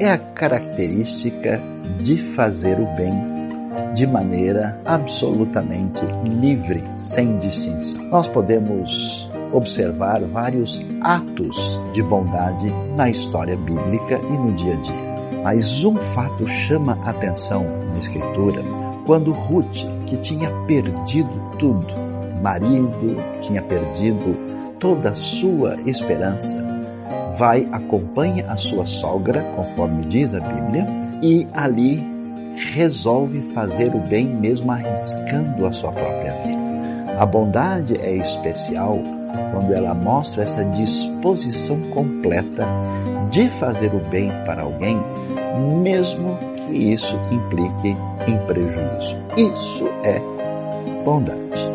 é a característica de fazer o bem de maneira absolutamente livre, sem distinção. Nós podemos observar vários atos de bondade na história bíblica e no dia a dia. Mas um fato chama atenção na Escritura quando Ruth, que tinha perdido tudo, marido, tinha perdido toda a sua esperança, vai, acompanha a sua sogra, conforme diz a Bíblia, e ali resolve fazer o bem mesmo arriscando a sua própria vida. A bondade é especial quando ela mostra essa disposição completa de fazer o bem para alguém, mesmo que isso implique em prejuízo. Isso é bondade.